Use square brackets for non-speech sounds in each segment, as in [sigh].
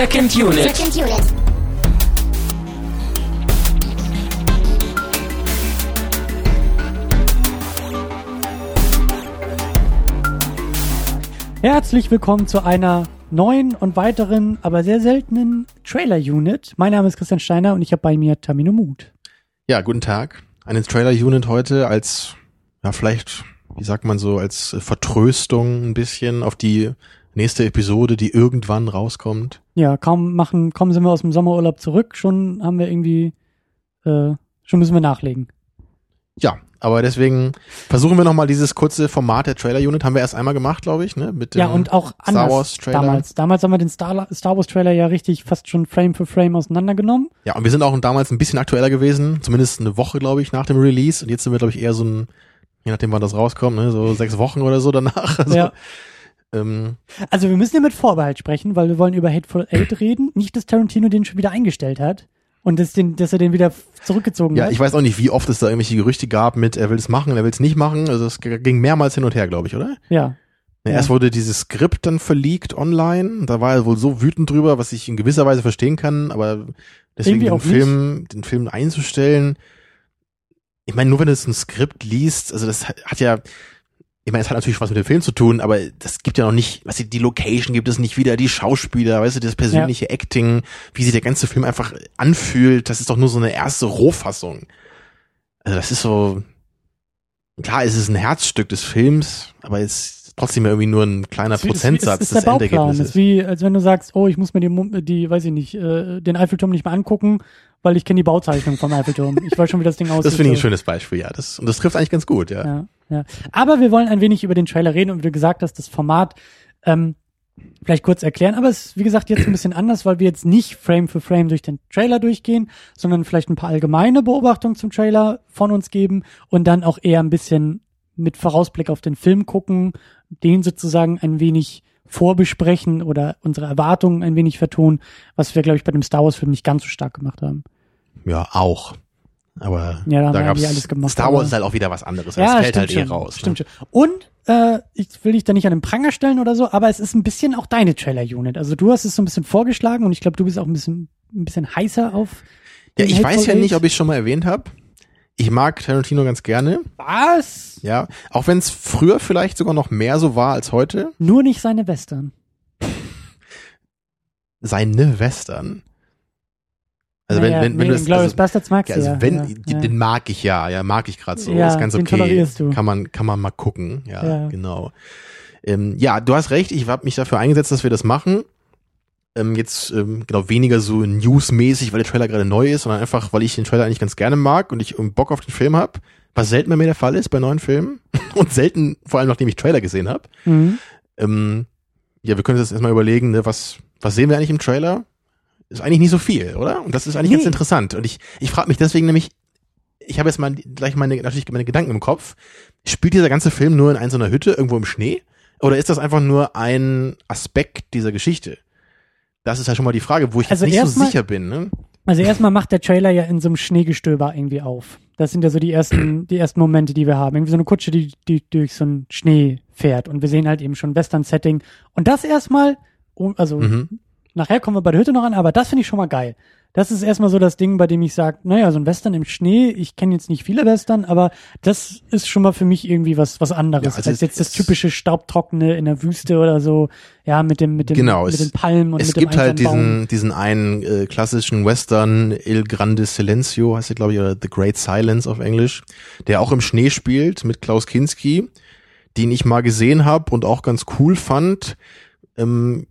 Second Unit. Second Unit. Herzlich willkommen zu einer neuen und weiteren, aber sehr seltenen Trailer-Unit. Mein Name ist Christian Steiner und ich habe bei mir Tamino Mut. Ja, guten Tag. Eine Trailer-Unit heute als, ja, vielleicht, wie sagt man so, als Vertröstung ein bisschen auf die nächste Episode, die irgendwann rauskommt. Ja, kaum machen, kaum sind wir aus dem Sommerurlaub zurück, schon haben wir irgendwie, äh, schon müssen wir nachlegen. Ja, aber deswegen versuchen wir nochmal dieses kurze Format der Trailer-Unit. Haben wir erst einmal gemacht, glaube ich, ne? Mit dem Ja, und auch anders Star Wars Trailer. damals. Damals haben wir den Star, Star Wars Trailer ja richtig fast schon Frame für Frame auseinandergenommen. Ja, und wir sind auch damals ein bisschen aktueller gewesen, zumindest eine Woche, glaube ich, nach dem Release. Und jetzt sind wir, glaube ich, eher so ein, je nachdem, wann das rauskommt, ne, so sechs Wochen oder so danach. [laughs] Also, Ja. Ähm, Also wir müssen ja mit Vorbehalt sprechen, weil wir wollen über Hateful Eight [clears throat] reden. Nicht, dass Tarantino den schon wieder eingestellt hat und dass, den, dass er den wieder zurückgezogen ja, hat. ich weiß auch nicht, wie oft es da irgendwelche Gerüchte gab mit, er will es machen, er will es nicht machen. Also es ging mehrmals hin und her, glaube ich, oder? ja. Ja. Ja. Erst wurde dieses Skript dann verleakt online. Da war er wohl so wütend drüber, was ich in gewisser Weise verstehen kann, aber deswegen den Film, den Film einzustellen. Ich meine, nur wenn du es ein Skript liest, also das hat ja, ich meine, es hat natürlich was mit dem Film zu tun, aber das gibt ja noch nicht, weißt du, die Location gibt es nicht wieder, die Schauspieler, weißt du, das persönliche Acting, wie sich der ganze Film einfach anfühlt, das ist doch nur so eine erste Rohfassung. Also das ist so, klar, es ist ein Herzstück des Films, aber es ist trotzdem irgendwie nur ein kleiner Es Prozentsatz es ist des der Bauplan. Es Endergebnisses. ist wie, als wenn du sagst, oh, ich muss mir die, die weiß ich nicht, äh, den Eiffelturm nicht mehr angucken, weil ich kenne die Bauzeichnung vom Eiffelturm. Ich weiß schon, wie das Ding [laughs] aussieht. Das finde ich ein schönes Beispiel, ja. Das, und das trifft eigentlich ganz gut, ja. Ja, ja. Aber wir wollen ein wenig über den Trailer reden und wie du gesagt hast, das Format ähm, vielleicht kurz erklären. Aber es ist, wie gesagt, jetzt ein bisschen anders, weil wir jetzt nicht Frame für Frame durch den Trailer durchgehen, sondern vielleicht ein paar allgemeine Beobachtungen zum Trailer von uns geben und dann auch eher ein bisschen mit Vorausblick auf den Film gucken, den sozusagen ein wenig vorbesprechen oder unsere Erwartungen ein wenig vertonen, was wir, glaube ich, bei dem Star Wars-Film nicht ganz so stark gemacht haben. Ja, auch. Aber Ja, da gab's, ja alles gemacht, Star Wars ist halt auch wieder was anderes. Das fällt halt eh raus. Stimmt ne? schon. Und äh, ich will dich da nicht an den Pranger stellen oder so, aber es ist ein bisschen auch deine Trailer-Unit. Also du hast es so ein bisschen vorgeschlagen und ich glaube, du bist auch ein bisschen ein bisschen heißer auf. Ja, ich weiß ja nicht, ob ich es schon mal erwähnt habe. Ich mag Tarantino ganz gerne. Was? Ja, auch wenn es früher vielleicht sogar noch mehr so war als heute. Nur nicht seine Western. Seine Western. Also Naja, wenn, wenn, wenn nee, du das, also, Bastards magst also ja. wenn, ja, den mag ich ja, ja, mag ich gerade so, Ja, ist ganz okay. Kann man, kann man mal gucken, ja, Ja. genau. Ähm, ja, du hast recht, ich habe mich dafür eingesetzt, dass wir das machen. Ähm, jetzt ähm, genau weniger so newsmäßig, weil der Trailer gerade neu ist, sondern einfach, weil ich den Trailer eigentlich ganz gerne mag und ich ähm, Bock auf den Film hab, was selten bei mir der Fall ist bei neuen Filmen [laughs] und selten, vor allem nachdem ich Trailer gesehen habe. Mhm. Ähm, ja, wir können uns jetzt erstmal überlegen, ne, was, was sehen wir eigentlich im Trailer? Ist eigentlich nicht so viel, oder? Und das ist eigentlich Nee. ganz interessant. Und ich, ich frage mich deswegen nämlich, ich habe jetzt mal gleich meine, natürlich meine Gedanken im Kopf. Spielt dieser ganze Film nur in einer so einer Hütte irgendwo im Schnee? Oder ist das einfach nur ein Aspekt dieser Geschichte? Das ist ja schon mal die Frage, wo ich Also jetzt nicht so erstmal- sicher bin. Ne? Also erstmal macht der Trailer ja in so einem Schneegestöber irgendwie auf. Das sind ja so die ersten, [clears throat] die ersten Momente, die wir haben. Irgendwie so eine Kutsche, die, die durch so einen Schnee fährt. Und wir sehen halt eben schon Western-Setting. Und das erstmal, oh, also Mhm. Nachher kommen wir bei der Hütte noch an, aber das finde ich schon mal geil. Das ist erstmal so das Ding, bei dem ich sage, naja, so ein Western im Schnee, ich kenne jetzt nicht viele Western, aber das ist schon mal für mich irgendwie was, was anderes, Ja, also als es- jetzt das es- typische Staubtrockene in der Wüste oder so, ja, mit dem, mit dem, Genau, mit es- den Palmen und es mit gibt dem halt einsamen Baum. diesen, diesen einen äh, klassischen Western, Il Grande Silencio, heißt er, glaube ich, oder The Great Silence auf Englisch, der auch im Schnee spielt mit Klaus Kinski, den ich mal gesehen habe und auch ganz cool fand. Ähm,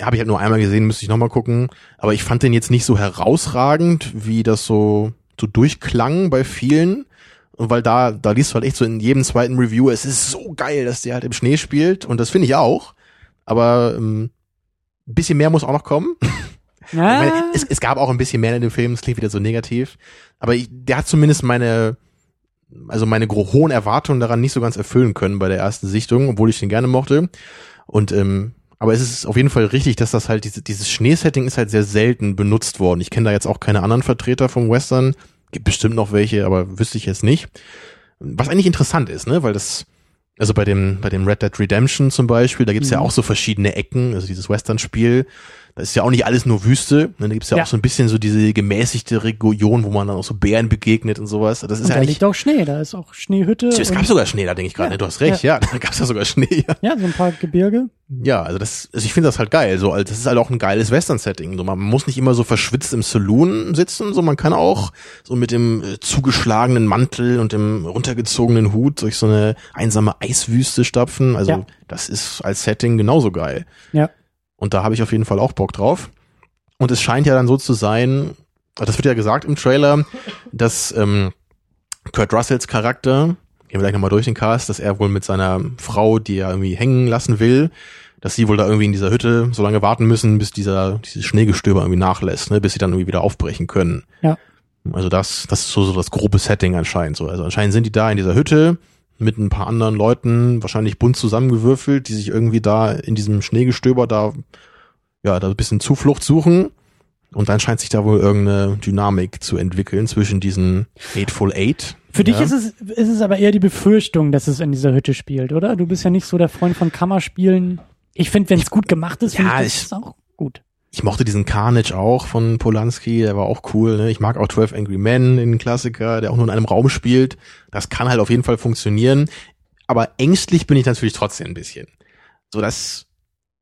habe ich halt nur einmal gesehen, müsste ich nochmal gucken. Aber ich fand den jetzt nicht so herausragend, wie das so, so durchklang bei vielen. Und weil da, da liest du halt echt so in jedem zweiten Review, es ist so geil, dass der halt im Schnee spielt. Und das finde ich auch. Aber ähm, ein bisschen mehr muss auch noch kommen. [laughs] Ich meine, Ah. es, es gab auch ein bisschen mehr in dem Film, es klingt wieder so negativ. Aber ich, der hat zumindest meine, also meine hohen Erwartungen daran nicht so ganz erfüllen können bei der ersten Sichtung, obwohl ich den gerne mochte. Und ähm, aber es ist auf jeden Fall richtig, dass das halt diese, dieses Schneesetting ist halt sehr selten benutzt worden. Ich kenne da jetzt auch keine anderen Vertreter vom Western. Gibt bestimmt noch welche, aber wüsste ich jetzt nicht. Was eigentlich interessant ist, ne, weil das also bei dem bei dem Red Dead Redemption zum Beispiel, da gibt's ja Mhm. auch so verschiedene Ecken, also dieses Western-Spiel. Das ist ja auch nicht alles nur Wüste. Ne? Da gibt's ja, Ja. auch so ein bisschen so diese gemäßigte Region, wo man dann auch so Bären begegnet und sowas. Das ist Und ja da nicht. liegt auch Schnee, da ist auch Schneehütte. Es gab sogar Schnee, da denke ich gerade. Ja. ne? Du hast recht, ja, [laughs] da gab's ja sogar Schnee. Ja, ja, so ein paar Gebirge. ja also das, also ich finde das halt geil. So, also das ist halt auch ein geiles Western-Setting. So, man muss nicht immer so verschwitzt im Saloon sitzen, so man kann auch so mit dem äh, zugeschlagenen Mantel und dem runtergezogenen Hut durch so eine einsame Eiswüste stapfen. Also Ja. das ist als Setting genauso geil. Ja. Und da habe ich auf jeden Fall auch Bock drauf. Und es scheint ja dann so zu sein, das wird ja gesagt im Trailer, dass ähm, Kurt Russells Charakter, gehen wir gleich nochmal durch den Cast, dass er wohl mit seiner Frau, die er irgendwie hängen lassen will, dass sie wohl da irgendwie in dieser Hütte so lange warten müssen, bis dieser dieses Schneegestöber irgendwie nachlässt, ne, bis sie dann irgendwie wieder aufbrechen können. Ja. Also das, das ist so, so das grobe Setting anscheinend so. Also anscheinend sind die da in dieser Hütte mit ein paar anderen Leuten, wahrscheinlich bunt zusammengewürfelt, die sich irgendwie da in diesem Schneegestöber da, ja, da ein bisschen Zuflucht suchen. Und dann scheint sich da wohl irgendeine Dynamik zu entwickeln zwischen diesen Hateful Eight. Für dich ja. ist es, ist es aber eher die Befürchtung, dass es in dieser Hütte spielt, oder? Du bist ja nicht so der Freund von Kammerspielen. Ich finde, wenn es gut gemacht ist, finde Ja, ich, das ich- ist auch gut. Ich mochte diesen Carnage auch von Polanski, der war auch cool. Ne? Ich mag auch 12 Angry Men, den Klassiker, der auch nur in einem Raum spielt. Das kann halt auf jeden Fall funktionieren. Aber ängstlich bin ich natürlich trotzdem ein bisschen. So dass,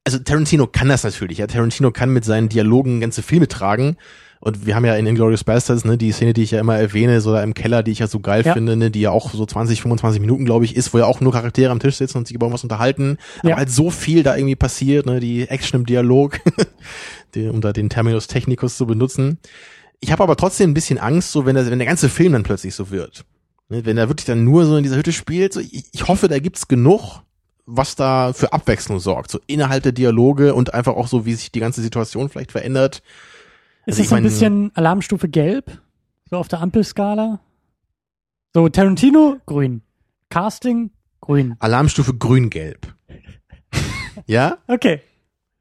also Tarantino kann das natürlich. Ja, Tarantino kann mit seinen Dialogen ganze Filme tragen. Und wir haben ja in Inglourious Bastards, ne, die Szene, die ich ja immer erwähne, so da im Keller, die ich ja so geil Ja. finde, ne, die ja auch so 20, 25 Minuten, glaube ich, ist, wo ja auch nur Charaktere am Tisch sitzen und sich über irgendwas unterhalten. Ja. Aber halt so viel da irgendwie passiert, ne, die Action im Dialog, [laughs] die, um da den Terminus technicus zu benutzen. Ich habe aber trotzdem ein bisschen Angst, so wenn, der, wenn der ganze Film dann plötzlich so wird. Ne, wenn er wirklich dann nur so in dieser Hütte spielt, so, ich, ich hoffe, da gibt's genug, was da für Abwechslung sorgt, so innerhalb der Dialoge und einfach auch so, wie sich die ganze Situation vielleicht verändert. Ist Also es so ein bisschen Alarmstufe gelb? So auf der Ampelskala? So, Tarantino, grün. Casting, grün. Alarmstufe grün-gelb. [laughs] ja? Okay,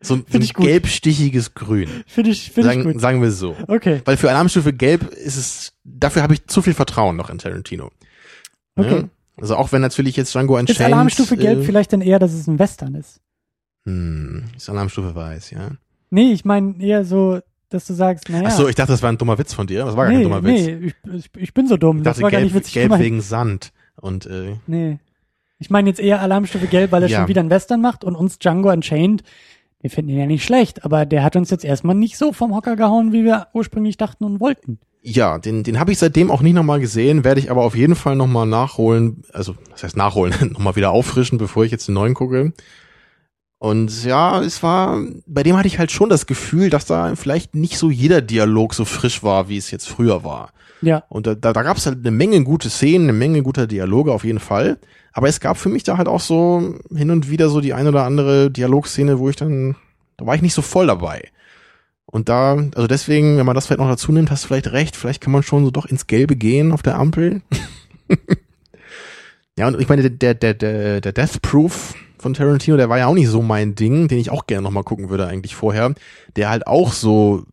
So, ein- so ein gelbstichiges Grün. finde ich, finde ich Sagen, gut. sagen wir so. Okay, Weil für Alarmstufe gelb ist es, dafür habe ich zu viel Vertrauen noch in Tarantino. Okay. Ja? Also auch wenn natürlich jetzt Django Unchained... ist Alarmstufe gelb äh, vielleicht dann eher, dass es ein Western ist? Hm, ist Alarmstufe weiß, ja. Nee, ich meine eher so, dass du sagst, naja. Ach so, ich dachte, das war ein dummer Witz von dir. Das war gar nee, kein dummer Witz. nee, ich, ich, ich bin so dumm. Ich Das dachte, war gar gelb, nicht witzig gelb gemeint. wegen Sand. Und äh, Nee. Ich meine jetzt eher Alarmstufe Gelb, weil er Ja. schon wieder einen Western macht und uns Django Unchained, wir finden ihn ja nicht schlecht, aber der hat uns jetzt erstmal nicht so vom Hocker gehauen, wie wir ursprünglich dachten und wollten. ja, den, den habe ich seitdem auch nicht nochmal gesehen, werde ich aber auf jeden Fall nochmal nachholen, also das heißt nachholen, [laughs] nochmal wieder auffrischen, bevor ich jetzt den neuen gucke. Und ja, es war, bei dem hatte ich halt schon das Gefühl, dass da vielleicht nicht so jeder Dialog so frisch war, wie es jetzt früher war. Ja, Und da, da, da gab es halt eine Menge gute Szenen, eine Menge guter Dialoge auf jeden Fall. Aber es gab für mich da halt auch so hin und wieder so die ein oder andere Dialogszene, wo ich dann, da war ich nicht so voll dabei. Und da, also deswegen, wenn man das vielleicht noch dazu nimmt, hast du vielleicht recht, vielleicht kann man schon so doch ins Gelbe gehen auf der Ampel. [laughs] ja, und ich meine, der, der, der, der Death Proof von Tarantino, der war ja auch nicht so mein Ding, den ich auch gerne nochmal gucken würde eigentlich vorher, der halt auch so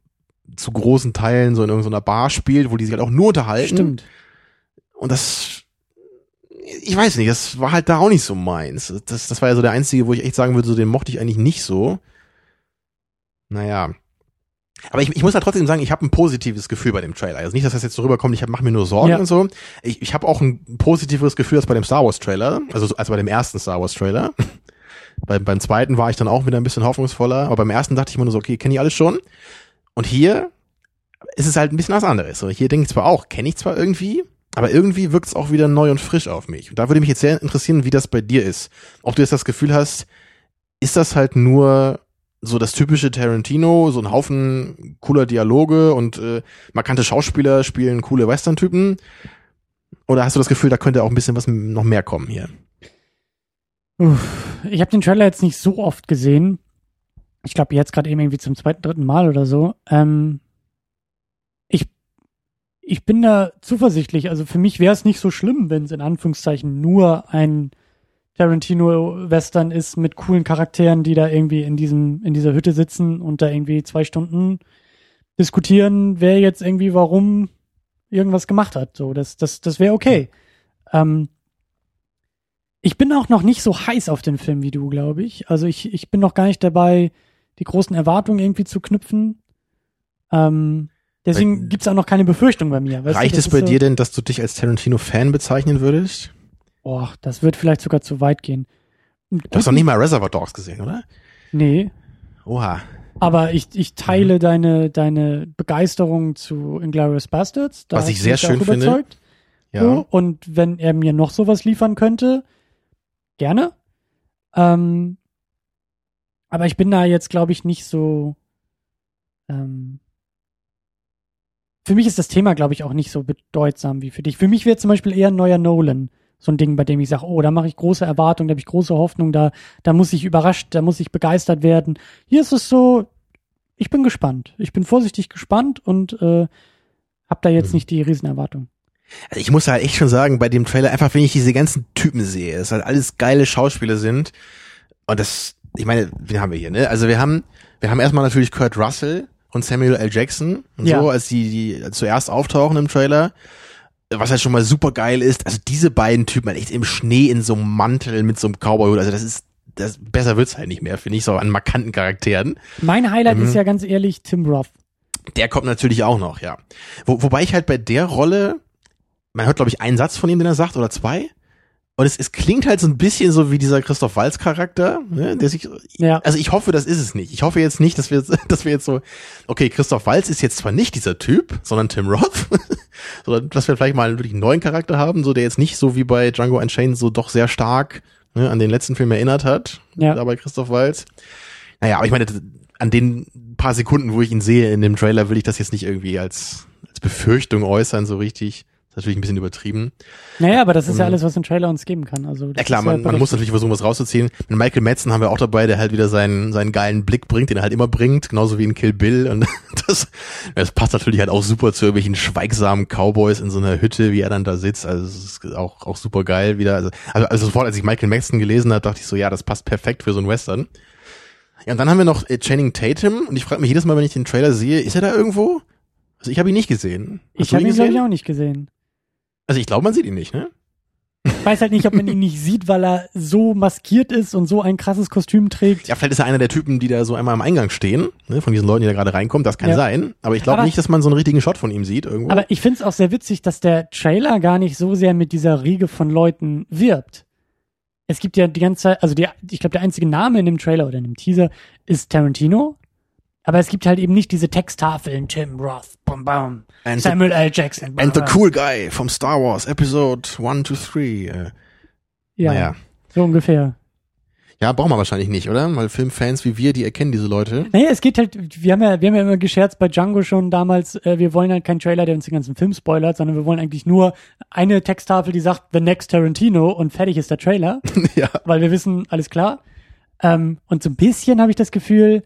zu großen Teilen so in irgendeiner Bar spielt, wo die sich halt auch nur unterhalten. stimmt. Und das, ich weiß nicht, das war halt da auch nicht so meins. Das, das war ja so der einzige, wo ich echt sagen würde, so den mochte ich eigentlich nicht so. Naja. Aber ich, ich muss halt trotzdem sagen, ich habe ein positives Gefühl bei dem Trailer. Also nicht, dass das jetzt so rüberkommt, ich mache mir nur Sorgen Ja. und so. Ich, ich habe auch ein positiveres Gefühl als bei dem Star Wars Trailer, also so- als bei dem ersten Star Wars Trailer. [laughs] beim, beim zweiten war ich dann auch wieder ein bisschen hoffnungsvoller, aber beim ersten dachte ich mir nur so, okay, kenne ich alles schon. Und hier ist es halt ein bisschen was anderes. So, hier denke ich zwar auch, kenne ich zwar irgendwie, aber irgendwie wirkt es auch wieder neu und frisch auf mich. Und da würde mich jetzt sehr interessieren, wie das bei dir ist. Ob du jetzt das Gefühl hast, ist das halt nur so das typische Tarantino, so ein Haufen cooler Dialoge und äh, markante Schauspieler spielen coole Western-Typen? Oder hast du das Gefühl, da könnte auch ein bisschen was noch mehr kommen hier? Uff, ich habe den Trailer jetzt nicht so oft gesehen. Ich glaube jetzt gerade eben irgendwie zum zweiten, dritten Mal oder so. Ähm, ich bin da zuversichtlich. Also für mich wäre es nicht so schlimm, wenn es in Anführungszeichen nur ein Tarantino-Western ist mit coolen Charakteren, die da irgendwie in diesem, in dieser Hütte sitzen und da irgendwie zwei Stunden diskutieren, wer jetzt irgendwie warum irgendwas gemacht hat. So, das, das, das wäre okay. Ähm, ich bin auch noch nicht so heiß auf den Film wie du, glaube ich. Also ich, ich bin noch gar nicht dabei, die großen Erwartungen irgendwie zu knüpfen. Ähm, deswegen Weil- gibt's auch noch keine Befürchtung bei mir. Weißt Reicht du, es bei so, dir denn, dass du dich als Tarantino-Fan bezeichnen würdest? Boah, das wird vielleicht sogar zu weit gehen. Du hast doch nicht mal Reservoir Dogs gesehen, oder? Nee, Oha. aber ich, ich Mhm. teile deine, deine Begeisterung zu Inglourious Bastards. Da Was ich sehr schön finde. überzeugt. Ja. So, und wenn er mir noch sowas liefern könnte, gerne. Ähm, aber ich bin da jetzt, glaube ich, nicht so. Ähm, für mich ist das Thema, glaube ich, auch nicht so bedeutsam wie für dich. Für mich wäre zum Beispiel eher ein neuer Nolan. So ein Ding, bei dem ich sage, oh, da mache ich große Erwartungen, da habe ich große Hoffnung, da, da muss ich überrascht, da muss ich begeistert werden. Hier ist es so, ich bin gespannt. Ich bin vorsichtig gespannt und äh, habe da jetzt Mhm. nicht die Riesenerwartung. Also ich muss halt echt schon sagen, bei dem Trailer, einfach wenn ich diese ganzen Typen sehe, dass halt alles geile Schauspieler sind. Und das, ich meine, wen haben wir hier, ne? Also wir haben, wir haben erstmal natürlich Kurt Russell und Samuel L. Jackson und Ja. so, als die, die zuerst auftauchen im Trailer. Was halt schon mal super geil ist, also diese beiden Typen halt echt im Schnee in so einem Mantel mit so einem Cowboy-Hut, also das ist, das, besser wird's halt nicht mehr, finde ich, so an markanten Charakteren. Mein Highlight Mhm. ist ja ganz ehrlich Tim Roth. Der kommt natürlich auch noch, ja. Wo, wobei ich halt bei der Rolle, man hört, glaube ich, einen Satz von ihm, den er sagt, oder zwei. Und es, es klingt halt so ein bisschen so wie dieser Christoph Walz Charakter, ne, der sich, Ja. also ich hoffe, das ist es nicht. Ich hoffe jetzt nicht, dass wir, jetzt- [laughs] dass wir jetzt so, okay, Christoph Walz ist jetzt zwar nicht dieser Typ, sondern Tim Roth, [laughs] sondern dass wir vielleicht mal wirklich einen neuen Charakter haben, so der jetzt nicht so wie bei Django Unchained so doch sehr stark ne, an den letzten Film erinnert hat, Ja. da bei Christoph Walz. Naja, aber ich meine, an den paar Sekunden, wo ich ihn sehe in dem Trailer, will ich das jetzt nicht irgendwie als, als Befürchtung äußern, so richtig. Das ist natürlich ein bisschen übertrieben. Naja, aber das ist ja Mhm. alles, was ein Trailer uns geben kann. Also, Ja klar, man, man berechtigt. muss natürlich versuchen, was rauszuziehen. Mit Michael Madsen haben wir auch dabei, der halt wieder seinen, seinen geilen Blick bringt, den er halt immer bringt, genauso wie in Kill Bill. Und [laughs] das, das passt natürlich halt auch super zu irgendwelchen schweigsamen Cowboys in so einer Hütte, wie er dann da sitzt. Also es ist auch, auch super geil wieder. Also, also, also sofort, als ich Michael Madsen gelesen habe, dachte ich so, ja, das passt perfekt für so einen Western. Ja, und dann haben wir noch äh, Channing Tatum und ich frage mich jedes Mal, wenn ich den Trailer sehe, ist er da irgendwo? Also ich habe ihn nicht gesehen. Hast Ich habe ihn, glaube ich, auch nicht gesehen. Also ich glaube, man sieht ihn nicht, ne? Ich weiß halt nicht, ob man ihn nicht sieht, weil er so maskiert ist und so ein krasses Kostüm trägt. Ja, vielleicht ist er einer der Typen, die da so einmal am Eingang stehen, ne, von diesen Leuten, die da gerade reinkommen. Das kann Ja. sein. Aber ich glaube nicht, dass man so einen richtigen Shot von ihm sieht irgendwo. Aber ich finde es auch sehr witzig, dass der Trailer gar nicht so sehr mit dieser Riege von Leuten wirbt. Es gibt ja die ganze Zeit, also die, ich glaube, der einzige Name in dem Trailer oder in dem Teaser ist Tarantino. Aber es gibt halt eben nicht diese Texttafeln, Tim Roth, bum, bum, and, the, Samuel L. Jackson. bum, and the cool guy from Star Wars Episode 1 to 3. Äh, Ja, Naja. so ungefähr. Ja, brauchen wir wahrscheinlich nicht, oder? Weil Filmfans wie wir, die erkennen diese Leute. Naja, es geht halt, wir haben ja, wir haben ja immer gescherzt bei Django schon damals, äh, wir wollen halt keinen Trailer, der uns den ganzen Film spoilert, sondern wir wollen eigentlich nur eine Texttafel, die sagt The Next Tarantino und fertig ist der Trailer, [laughs] ja. weil wir wissen, alles klar. Ähm, und so ein bisschen habe ich das Gefühl,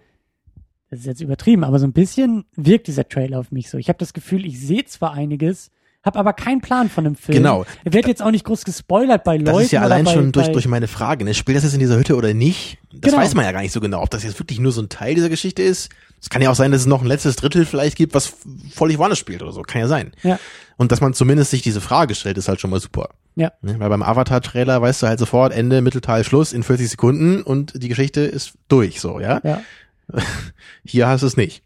das ist jetzt übertrieben, aber so ein bisschen wirkt dieser Trailer auf mich so. Ich habe das Gefühl, ich sehe zwar einiges, habe aber keinen Plan von dem Film. Genau. Er wird jetzt auch nicht groß gespoilert bei Leuten. Das ist ja allein bei, schon durch, durch meine Frage. Ne? Spielt das jetzt in dieser Hütte oder nicht? Das Genau. weiß man ja gar nicht so genau, ob das jetzt wirklich nur so ein Teil dieser Geschichte ist. Es kann ja auch sein, dass es noch ein letztes Drittel vielleicht gibt, was völlig woanders spielt oder so. Kann ja sein. Ja. Und dass man zumindest sich diese Frage stellt, ist halt schon mal super. Ja. Ne? Weil beim Avatar-Trailer weißt du halt sofort Ende, Mittelteil, Schluss in 40 Sekunden und die Geschichte ist durch, so, ja. Ja. [laughs] Hier hast du es nicht.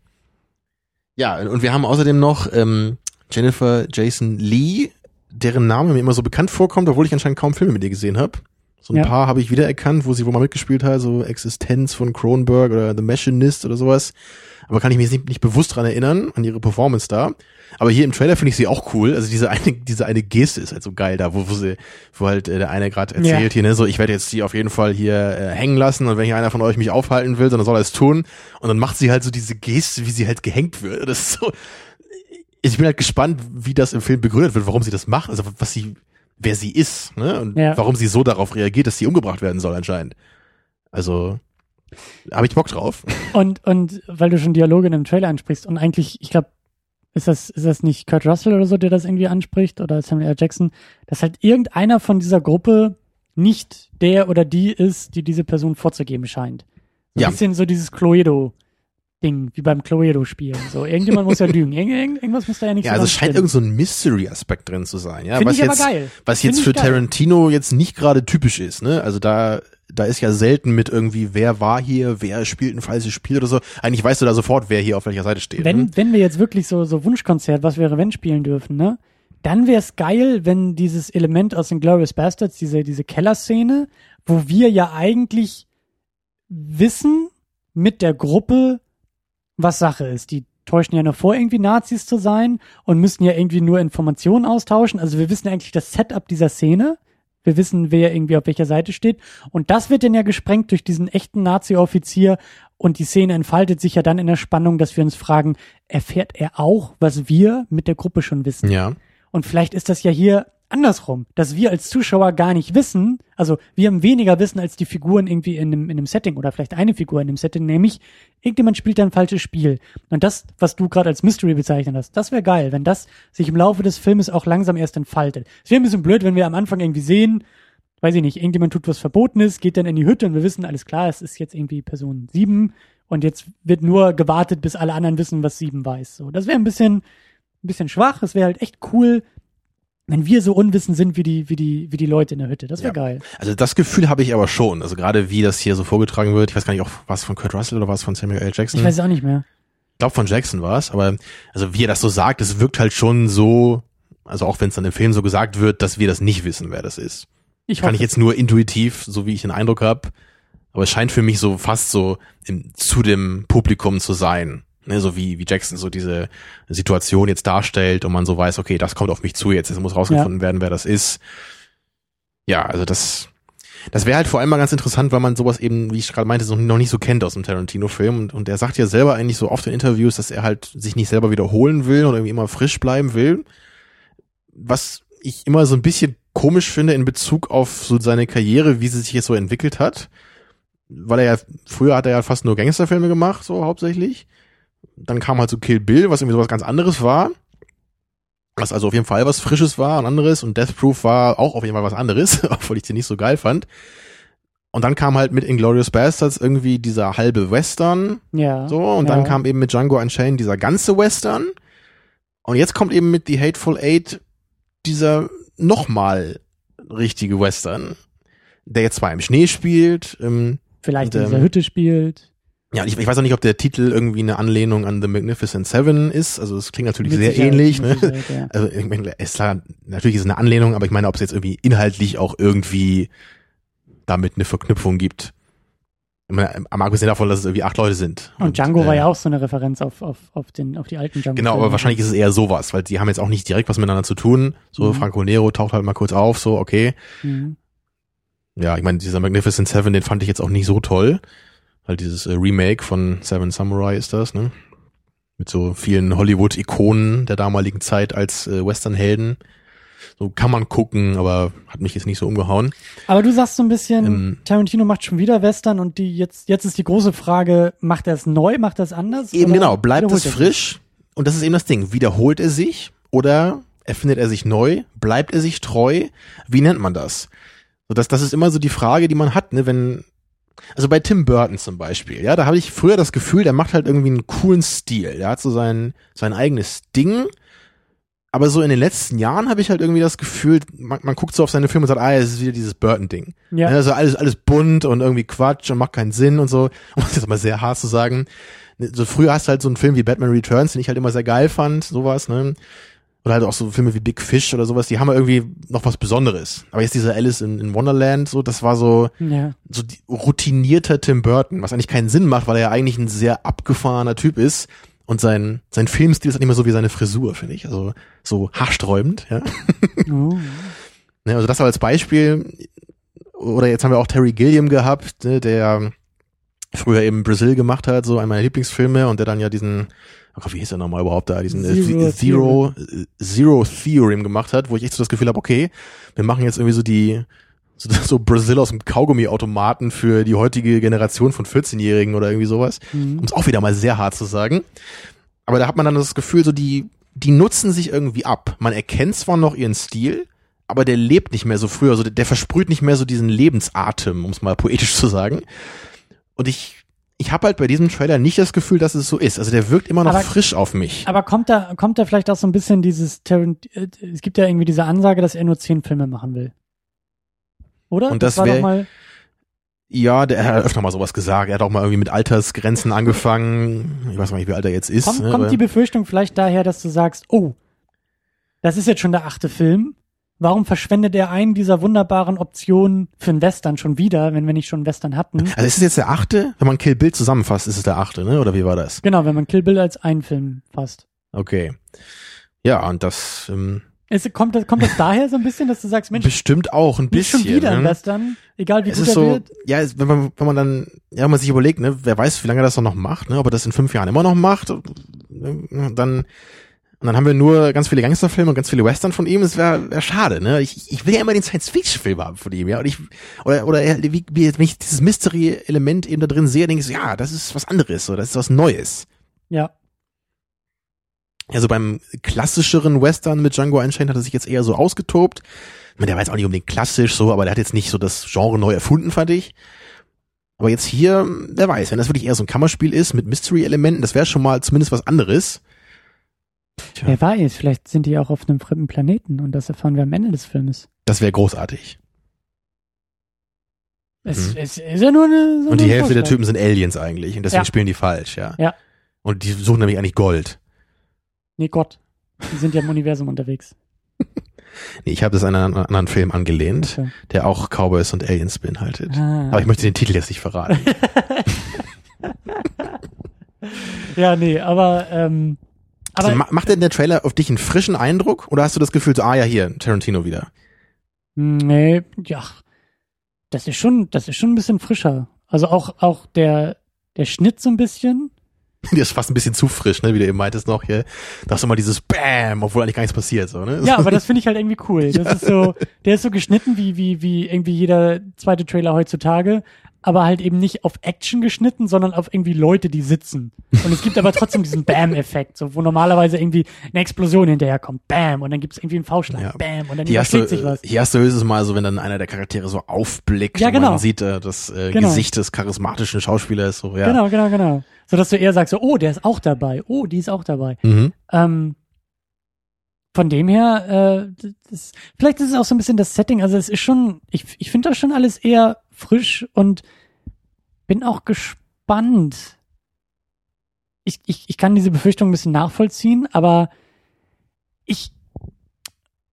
Ja, und wir haben außerdem noch ähm, Jennifer Jason Lee, deren Name mir immer so bekannt vorkommt, obwohl ich anscheinend kaum Filme mit ihr gesehen habe. So ein Ja. paar habe ich wiedererkannt, wo sie wohl mal mitgespielt hat, so Existenz von Cronenberg oder The Machinist oder sowas. Aber kann ich mich nicht, nicht bewusst dran erinnern, an ihre Performance da. Aber hier im Trailer finde ich sie auch cool. Also diese eine, diese eine Geste ist halt so geil da, wo, wo sie, wo halt äh, der eine gerade erzählt Ja. hier, ne, so ich werde jetzt die auf jeden Fall hier äh, hängen lassen und wenn hier einer von euch mich aufhalten will, dann soll er es tun. Und dann macht sie halt so diese Geste, wie sie halt gehängt wird. Das ist so. Ich bin halt gespannt, wie das im Film begründet wird, warum sie das macht, also was sie, wer sie ist, ne? Und Ja. warum sie so darauf reagiert, dass sie umgebracht werden soll anscheinend. Also habe ich Bock drauf. [laughs] Und, und weil du schon Dialoge in dem Trailer ansprichst und eigentlich, ich glaube, ist das, ist das nicht Kurt Russell oder so, der das irgendwie anspricht oder Samuel L. Jackson, dass halt irgendeiner von dieser Gruppe nicht der oder die ist, die diese Person vorzugeben scheint. So Ja. ein bisschen so dieses Cluedo-Ding, wie beim Cluedo-Spielen. So, irgendjemand muss ja [laughs] lügen. Irgend, irgend, irgendwas muss da ja nicht Ja, so also es scheint irgend so ein Mystery-Aspekt drin zu sein, ja. Finde was jetzt, geil. was Finde jetzt für geil. Tarantino jetzt nicht gerade typisch ist, ne? Also da da ist ja selten mit irgendwie, wer war hier, wer spielt ein falsches Spiel oder so. Eigentlich weißt du da sofort, wer hier auf welcher Seite steht. Wenn, hm? wenn wir jetzt wirklich so, so Wunschkonzert, was wäre, wenn spielen dürfen, ne? Dann wäre es geil, wenn dieses Element aus den Glorious Bastards, diese, diese Kellerszene, wo wir ja eigentlich wissen mit der Gruppe, was Sache ist. Die täuschen ja nur vor, irgendwie Nazis zu sein und müssen ja irgendwie nur Informationen austauschen. Also wir wissen eigentlich das Setup dieser Szene. Wir wissen, wer irgendwie auf welcher Seite steht. Und das wird dann ja gesprengt durch diesen echten Nazi-Offizier. Und die Szene entfaltet sich ja dann in der Spannung, dass wir uns fragen, erfährt er auch, was wir mit der Gruppe schon wissen? Ja. Und vielleicht ist das ja hier andersrum, dass wir als Zuschauer gar nicht wissen, also wir haben weniger Wissen als die Figuren irgendwie in einem, in einem Setting oder vielleicht eine Figur in einem Setting, nämlich irgendjemand spielt ein falsches Spiel. Und das, was du gerade als Mystery bezeichnet hast, das wäre geil, wenn das sich im Laufe des Filmes auch langsam erst entfaltet. Es wäre ein bisschen blöd, wenn wir am Anfang irgendwie sehen, weiß ich nicht, irgendjemand tut was Verbotenes, geht dann in die Hütte und wir wissen, alles klar, es ist jetzt irgendwie Person sieben und jetzt wird nur gewartet, bis alle anderen wissen, was sieben weiß. So, das wäre ein bisschen, ein bisschen schwach. Es wäre halt echt cool, wenn wir so unwissend sind wie die, wie die, wie die Leute in der Hütte. Das wäre Ja. geil. Also das Gefühl habe ich aber schon. Also gerade wie das hier so vorgetragen wird. Ich weiß gar nicht, auch was von Kurt Russell oder was von Samuel L. Jackson. Ich weiß es auch nicht mehr. Ich glaube von Jackson war es, aber also wie er das so sagt, es wirkt halt schon so, also auch wenn es dann im Film so gesagt wird, dass wir das nicht wissen, wer das ist. Ich Kann ich jetzt nur intuitiv, so wie ich den Eindruck habe, aber es scheint für mich so fast so im, zu dem Publikum zu sein. Ne, so wie, wie Jackson so diese Situation jetzt darstellt und man so weiß, okay, das kommt auf mich zu jetzt, es muss rausgefunden werden, wer das ist. Ja, also das, das wäre halt vor allem mal ganz interessant, weil man sowas eben, wie ich gerade meinte, noch noch nicht so kennt aus dem Tarantino-Film. Und, und er sagt ja selber eigentlich so oft in Interviews, dass er halt sich nicht selber wiederholen will und irgendwie immer frisch bleiben will. Was ich immer so ein bisschen komisch finde in Bezug auf so seine Karriere, wie sie sich jetzt so entwickelt hat. Weil er ja, früher hat er ja fast nur Gangsterfilme gemacht, so hauptsächlich. Dann kam halt so Kill Bill, was irgendwie sowas ganz anderes war. Was also auf jeden Fall was Frisches war, ein anderes. Und Death Proof war auch auf jeden Fall was anderes, [laughs] obwohl ich den nicht so geil fand. Und dann kam halt mit Inglourious Bastards irgendwie dieser halbe Western, ja. so, und ja. dann kam eben mit Django Unchained dieser ganze Western. Und jetzt kommt eben mit The Hateful Eight dieser nochmal richtige Western, der jetzt zwar im Schnee spielt, ähm, Vielleicht und, in dieser Hütte spielt. Ja, ich, ich weiß auch nicht, ob der Titel irgendwie eine Anlehnung an The Magnificent Seven ist. Also es klingt natürlich Mit sehr Sicherheit, ähnlich. Ne? Ja. Also ich meine, es ist klar, natürlich ist es eine Anlehnung, aber ich meine, ob es jetzt irgendwie inhaltlich auch irgendwie damit eine Verknüpfung gibt. Ich meine, am abgesehen davon, dass es irgendwie acht Leute sind. Und Django war äh, ja auch so eine Referenz auf, auf, auf, den, auf die alten Django. Genau, aber wahrscheinlich ist es eher sowas, weil die haben jetzt auch nicht direkt was miteinander zu tun. So Mhm. Franco Nero taucht halt mal kurz auf, so okay. Mhm. Ja, ich meine, dieser Magnificent Seven, den fand ich jetzt auch nicht so toll. Halt dieses äh, Remake von Seven Samurai ist das, ne? Mit so vielen Hollywood-Ikonen der damaligen Zeit als äh, Western-Helden. So kann man gucken, aber hat mich jetzt nicht so umgehauen. Aber du sagst so ein bisschen, Ähm, Tarantino macht schon wieder Western und die jetzt, jetzt ist die große Frage, macht er es neu, macht er es anders? Eben genau, bleibt es frisch? Und das ist eben das Ding. Wiederholt er sich oder erfindet er sich neu? Bleibt er sich treu? Wie nennt man das? So, das, das ist immer so die Frage, die man hat, ne, wenn, also bei Tim Burton zum Beispiel, ja, da habe ich früher das Gefühl, der macht halt irgendwie einen coolen Stil. Der hat so sein, sein eigenes Ding. Aber so in den letzten Jahren habe ich halt irgendwie das Gefühl, man, man guckt so auf seine Filme und sagt, ah, es ist wieder dieses Burton-Ding. Ja. Also alles, alles bunt und irgendwie Quatsch und macht keinen Sinn und so. [laughs] Um das mal sehr hart zu sagen. So früher hast du halt so einen Film wie Batman Returns, den ich halt immer sehr geil fand, sowas, ne? Oder halt auch so Filme wie Big Fish oder sowas, die haben ja irgendwie noch was Besonderes. Aber jetzt dieser Alice in, in Wonderland, so, das war so, Ja. so die, routinierter Tim Burton, was eigentlich keinen Sinn macht, weil er ja eigentlich ein sehr abgefahrener Typ ist. Und sein, sein Filmstil ist halt nicht mehr so wie seine Frisur, finde ich. Also so haarsträubend, ja. Oh. [laughs] Ne, also das als Beispiel. Oder jetzt haben wir auch Terry Gilliam gehabt, ne, der früher eben Brazil gemacht hat, so einer meiner Lieblingsfilme und der dann ja diesen, oh wie hieß der nochmal überhaupt da, diesen äh, Zero Zero, Zero, Zero Theorem gemacht hat, wo ich echt so das Gefühl habe, okay, wir machen jetzt irgendwie so die, so, [laughs] so Brazil aus dem Kaugummi-Automaten für die heutige Generation von 14-Jährigen oder irgendwie sowas, Mhm. um es auch wieder mal sehr hart zu sagen. Aber da hat man dann das Gefühl, so die, die nutzen sich irgendwie ab. Man erkennt zwar noch ihren Stil, aber der lebt nicht mehr so früher, also der, der versprüht nicht mehr so diesen Lebensatem, um es mal poetisch zu sagen. Und ich, ich habe halt bei diesem Trailer nicht das Gefühl, dass es so ist. Also der wirkt immer noch Aber- frisch auf mich. Aber kommt da, kommt da vielleicht auch so ein bisschen dieses Tarant äh, es gibt ja irgendwie diese Ansage, dass er nur zehn Filme machen will. Oder? Und das war wär- doch mal, Ja, der hat öfter mal sowas gesagt. Er hat auch mal irgendwie mit Altersgrenzen angefangen. Ich weiß gar nicht, wie alt er jetzt ist. Kommt, ne, kommt die Befürchtung vielleicht daher, dass du sagst, oh, das ist jetzt schon der achte Film. Warum verschwendet er einen dieser wunderbaren Optionen für einen Western schon wieder, wenn wir nicht schon einen Western hatten? also ist es jetzt der achte? Wenn man Kill Bill zusammenfasst, ist es der achte, ne? Oder wie war das? Genau, wenn man Kill Bill als einen Film fasst. Okay. Ja, und das ähm, Ist, kommt, das, kommt das daher so ein bisschen, dass du sagst, Mensch, bestimmt auch ein bisschen. schon wieder ein ne? Western, egal wie es gut ist er so, wird? ja, es, wenn man, wenn man dann, ja, wenn man sich überlegt, ne, wer weiß, wie lange er das noch macht, ne, ob er das in fünf Jahren immer noch macht, ne, dann, und dann haben wir nur ganz viele Gangsterfilme und ganz viele Western von ihm, es wäre wär schade, ne, ich, ich will ja immer den Science-Fiction-Film haben von ihm, ja, und ich, oder, oder, er- wie, wie, wenn ich dieses Mystery-Element eben da drin sehe, denke ich so, ja, das ist was anderes, so, das ist was Neues. Ja, Also beim klassischeren Western mit Django Unchained hat er sich jetzt eher so ausgetobt. Ich meine, der war jetzt auch nicht unbedingt klassisch so, aber der hat jetzt nicht so das Genre neu erfunden, fand ich. Aber jetzt hier, wer weiß, wenn das wirklich eher so ein Kammerspiel ist mit Mystery-Elementen, das wäre schon mal zumindest was anderes. Tja, wer weiß, vielleicht sind die auch auf einem fremden Planeten und das erfahren wir am Ende des Filmes. das wäre großartig. Es, Mhm. es ist ja nur eine. So Und die Hälfte der. Typen sind Aliens eigentlich und deswegen Ja. spielen die falsch, ja. Ja. Und die suchen nämlich eigentlich Gold. Nee, Gott. Die sind ja im Universum unterwegs. [laughs] Nee, ich habe das an einen anderen Film angelehnt, Okay. der auch Cowboys und Aliens beinhaltet. Ah. Aber ich möchte den Titel jetzt nicht verraten. [laughs] Ja, nee, aber, ähm, aber also, ma macht denn der Trailer auf dich einen frischen Eindruck oder hast du das Gefühl, so, ah ja, hier, Tarantino wieder? nee, ja, das ist schon, das ist schon ein bisschen frischer. Also auch, auch der, der Schnitt so ein bisschen. [laughs] Der ist fast ein bisschen zu frisch, ne, wie du eben meintest noch hier. Da hast du mal dieses Bam, obwohl eigentlich gar nichts passiert, so, ne? Ja, aber [laughs] das finde ich halt irgendwie cool. [laughs] Das ist so, der ist so geschnitten wie, wie, wie irgendwie jeder zweite Trailer heutzutage, aber halt eben nicht auf Action geschnitten, sondern auf irgendwie Leute, die sitzen. Und es gibt aber trotzdem diesen Bam-Effekt, so, wo normalerweise irgendwie eine Explosion hinterherkommt. Bam! Und dann gibt es irgendwie einen V-Schlag. Ja. Bam! Und dann Hier hast, du, sich was. hier hast du höchstens mal so, wenn dann einer der Charaktere so aufblickt Ja, und genau. man sieht äh, das äh, Genau. Gesicht des charismatischen Schauspielers, so, ja. Genau, genau, genau. So dass du eher sagst, so, oh, der ist auch dabei. Oh, die ist auch dabei. Mhm. Ähm, von dem her, äh, das, vielleicht ist es auch so ein bisschen das Setting. Also es ist schon, ich, ich finde das schon alles eher frisch und bin auch gespannt. Ich, ich, ich kann diese Befürchtung ein bisschen nachvollziehen, aber ich,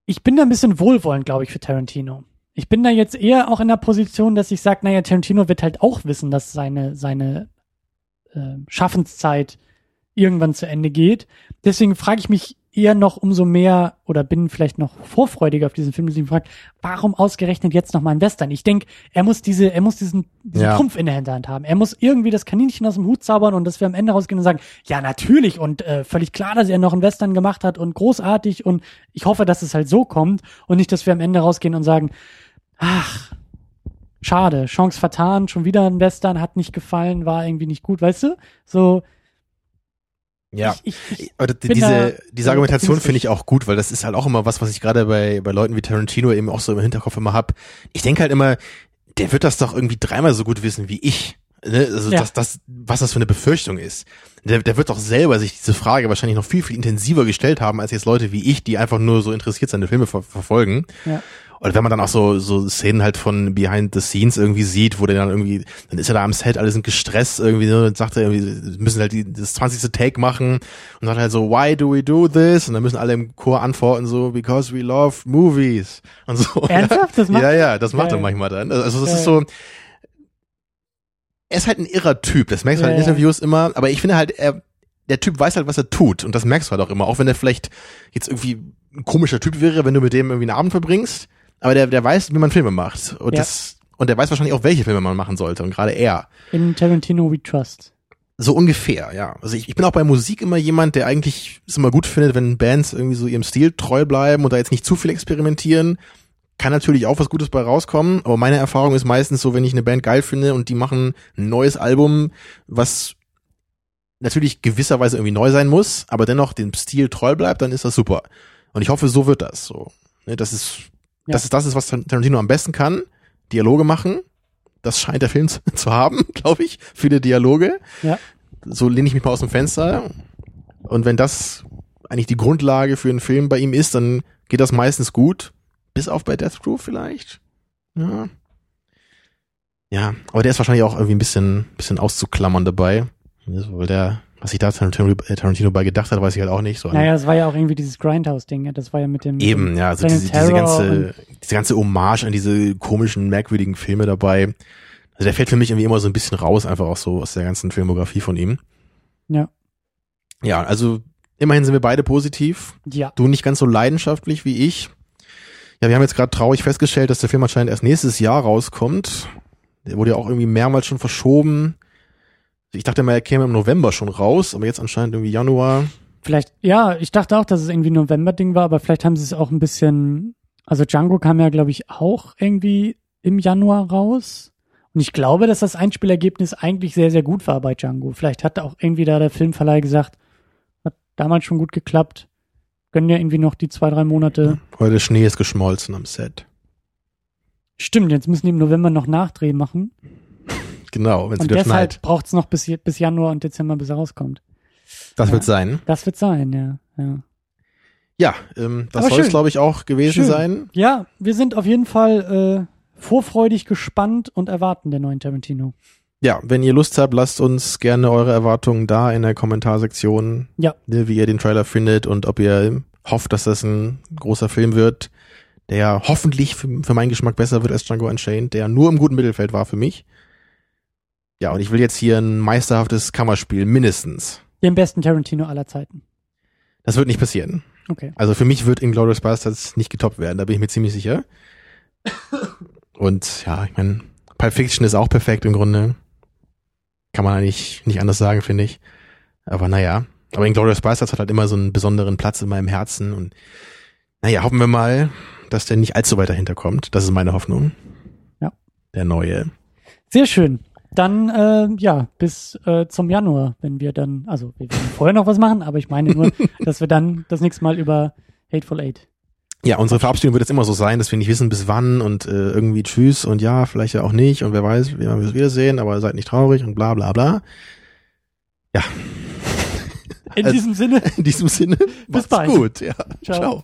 ich bin da ein bisschen wohlwollend, glaube ich, für Tarantino. Ich bin da jetzt eher auch in der Position, dass ich sage, naja, Tarantino wird halt auch wissen, dass seine, seine äh, Schaffenszeit irgendwann zu Ende geht. Deswegen frage ich mich eher noch umso mehr oder bin vielleicht noch vorfreudiger auf diesen Film, dass ich mich frage, warum ausgerechnet jetzt noch mal ein Western? Ich denke, er muss diese, er muss diesen, diesen Ja. Trumpf in der Hinterhand haben. Er muss irgendwie das Kaninchen aus dem Hut zaubern und dass wir am Ende rausgehen und sagen, ja natürlich und äh, völlig klar, dass er noch einen Western gemacht hat und großartig und ich hoffe, dass es halt so kommt und nicht, dass wir am Ende rausgehen und sagen, ach, schade, Chance vertan, schon wieder ein Western, hat nicht gefallen, war irgendwie nicht gut, weißt du? So, Ja. ich, ich, ich, diese, diese Argumentation optimistisch. finde ich auch gut, weil das ist halt auch immer was, was ich gerade bei, bei Leuten wie Tarantino eben auch so im Hinterkopf immer hab. Ich denke halt immer, der wird das doch irgendwie dreimal so gut wissen wie ich. Ne? Also Ja. das, das, was das für eine Befürchtung ist. Der, der wird doch selber sich diese Frage wahrscheinlich noch viel, viel intensiver gestellt haben, als jetzt Leute wie ich, die einfach nur so interessiert seine Filme ver verfolgen. ja. Oder wenn man dann auch so, so Szenen halt von Behind the Scenes irgendwie sieht, wo der dann irgendwie, dann ist er da am Set, alle sind gestresst irgendwie, ne, und sagt er irgendwie, müssen halt die, das 20. Take machen und sagt halt so, why do we do this? Und dann müssen alle im Chor antworten so, because we love movies und so. Ernsthaft? Das macht ja, ja, das macht er Geil. manchmal dann. Also das Geil. ist so, er ist halt ein irrer Typ, das merkst du Ja, halt in ja. Interviews immer, aber ich finde halt, er, der Typ weiß halt, was er tut und das merkst du halt auch immer, auch wenn er vielleicht jetzt irgendwie ein komischer Typ wäre, wenn du mit dem irgendwie einen Abend verbringst, aber der, der weiß, wie man Filme macht und Ja. das, und der weiß wahrscheinlich auch, welche Filme man machen sollte und gerade er. In Tarantino We Trust. So ungefähr, ja. Also ich, ich bin auch bei Musik immer jemand, der eigentlich es immer gut findet, wenn Bands irgendwie so ihrem Stil treu bleiben und da jetzt nicht zu viel experimentieren. Kann natürlich auch was Gutes bei rauskommen, aber meine Erfahrung ist meistens so, wenn ich eine Band geil finde und die machen ein neues Album, was natürlich gewisserweise irgendwie neu sein muss, aber dennoch dem Stil treu bleibt, dann ist das super. Und ich hoffe, so wird das so. Ne, Das ist, Ja. das ist das ist, was Tarantino am besten kann. Dialoge machen. Das scheint der Film [laughs] zu, haben, [laughs] glaube ich. Viele Dialoge. Ja. So lehne ich mich mal aus dem Fenster. Und wenn das eigentlich die Grundlage für einen Film bei ihm ist, dann geht das meistens gut. Bis auf bei Death Crew vielleicht. Ja. Ja, aber der ist wahrscheinlich auch irgendwie ein bisschen, bisschen auszuklammern dabei. Weil der, was sich da Tarantino, äh, Tarantino bei gedacht hat, weiß ich halt auch nicht. So naja, das war ja auch irgendwie dieses Grindhouse-Ding, das war ja mit dem. Eben, ja, also diese, diese ganze, diese ganze Hommage an diese komischen, merkwürdigen Filme dabei. Also der fällt für mich irgendwie immer so ein bisschen raus, einfach auch so aus der ganzen Filmografie von ihm. Ja. Ja, also immerhin sind wir beide positiv. Ja. Du nicht ganz so leidenschaftlich wie ich. Ja, wir haben jetzt gerade traurig festgestellt, dass der Film anscheinend erst nächstes Jahr rauskommt. Der wurde ja auch irgendwie mehrmals schon verschoben. Ich dachte mal, er käme im November schon raus, aber jetzt anscheinend irgendwie Januar. Vielleicht, ja, ich dachte auch, dass es irgendwie ein November-Ding war, aber vielleicht haben sie es auch ein bisschen, also Django kam ja, glaube ich, auch irgendwie im Januar raus. Und ich glaube, dass das Einspielergebnis eigentlich sehr, sehr gut war bei Django. Vielleicht hat auch irgendwie da der Filmverleih gesagt, hat damals schon gut geklappt. Gönnen ja irgendwie noch die zwei, drei Monate. Heute Schnee ist geschmolzen am Set. Stimmt, jetzt müssen die im November noch Nachdrehen machen. Genau, wenn es wieder deshalb schneit. braucht es noch bis, bis Januar und Dezember, bis er rauskommt. Das ja. wird sein. Das wird sein, ja. Ja, Ja, ähm, das soll es, glaube ich, auch gewesen Schön. sein. ja wir sind auf jeden Fall äh, vorfreudig gespannt und erwarten den neuen Tarantino. Ja, wenn ihr Lust habt, lasst uns gerne eure Erwartungen da in der Kommentarsektion, Ja. ne, wie ihr den Trailer findet und ob ihr hofft, dass das ein großer Film wird, der hoffentlich für, für meinen Geschmack besser wird als Django Unchained, der nur im guten Mittelfeld war für mich. Ja, und ich will jetzt hier ein meisterhaftes Kammerspiel, mindestens. Den besten Tarantino aller Zeiten. Das wird nicht passieren. Okay. Also für mich wird Inglourious Bastards nicht getoppt werden, da bin ich mir ziemlich sicher. [laughs] Und ja, ich meine, Pulp Fiction ist auch perfekt im Grunde. Kann man eigentlich nicht anders sagen, finde ich. Aber naja, aber Inglourious Bastards hat halt immer so einen besonderen Platz in meinem Herzen und naja, hoffen wir mal, dass der nicht allzu weit dahinter kommt. Das ist meine Hoffnung. Ja. Der neue. Sehr schön. Dann, äh, ja, bis äh, zum Januar, wenn wir dann, also wir werden vorher noch was machen, aber ich meine nur, [laughs] dass wir dann das nächste Mal über Hateful Eight. Ja, unsere Verabschiedung wird jetzt immer so sein, dass wir nicht wissen, bis wann und äh, irgendwie tschüss und ja, vielleicht ja auch nicht und wer weiß, wie wir es wiedersehen, aber seid nicht traurig und bla bla bla. Ja, In [laughs] Also- diesem Sinne, in diesem Sinne, macht's bald. gut. Ja, Ciao. ciao.